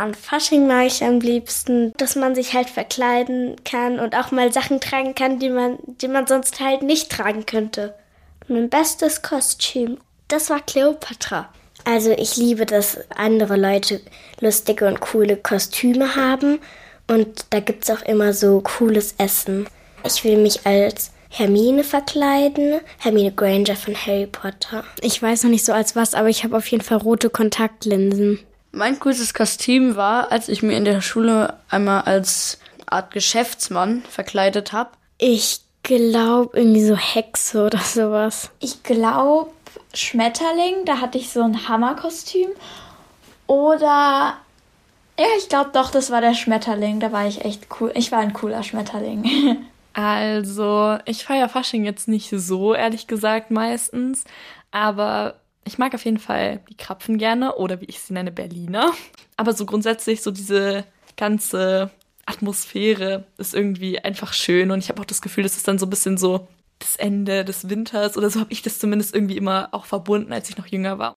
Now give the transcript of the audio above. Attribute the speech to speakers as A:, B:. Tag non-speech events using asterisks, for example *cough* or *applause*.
A: An Fasching mag ich am liebsten, dass man sich halt verkleiden kann und auch mal Sachen tragen kann, die man, die man sonst halt nicht tragen könnte. Mein bestes Kostüm, das war Cleopatra. Also ich liebe, dass andere Leute lustige und coole Kostüme haben und da gibt es auch immer so cooles Essen. Ich will mich als Hermine verkleiden. Hermine Granger von Harry Potter.
B: Ich weiß noch nicht so als was, aber ich habe auf jeden Fall rote Kontaktlinsen.
C: Mein coolstes Kostüm war, als ich mir in der Schule einmal als Art Geschäftsmann verkleidet habe.
B: Ich glaube irgendwie so Hexe oder sowas.
D: Ich glaube Schmetterling, da hatte ich so ein Hammerkostüm. Oder ja, ich glaube doch, das war der Schmetterling. Da war ich echt cool. Ich war ein cooler Schmetterling. *laughs*
E: Also, ich feiere Fasching jetzt nicht so, ehrlich gesagt, meistens. Aber ich mag auf jeden Fall die Krapfen gerne oder wie ich sie nenne, Berliner. Aber so grundsätzlich so diese ganze Atmosphäre ist irgendwie einfach schön und ich habe auch das Gefühl, das ist dann so ein bisschen so das Ende des Winters oder so habe ich das zumindest irgendwie immer auch verbunden, als ich noch jünger war.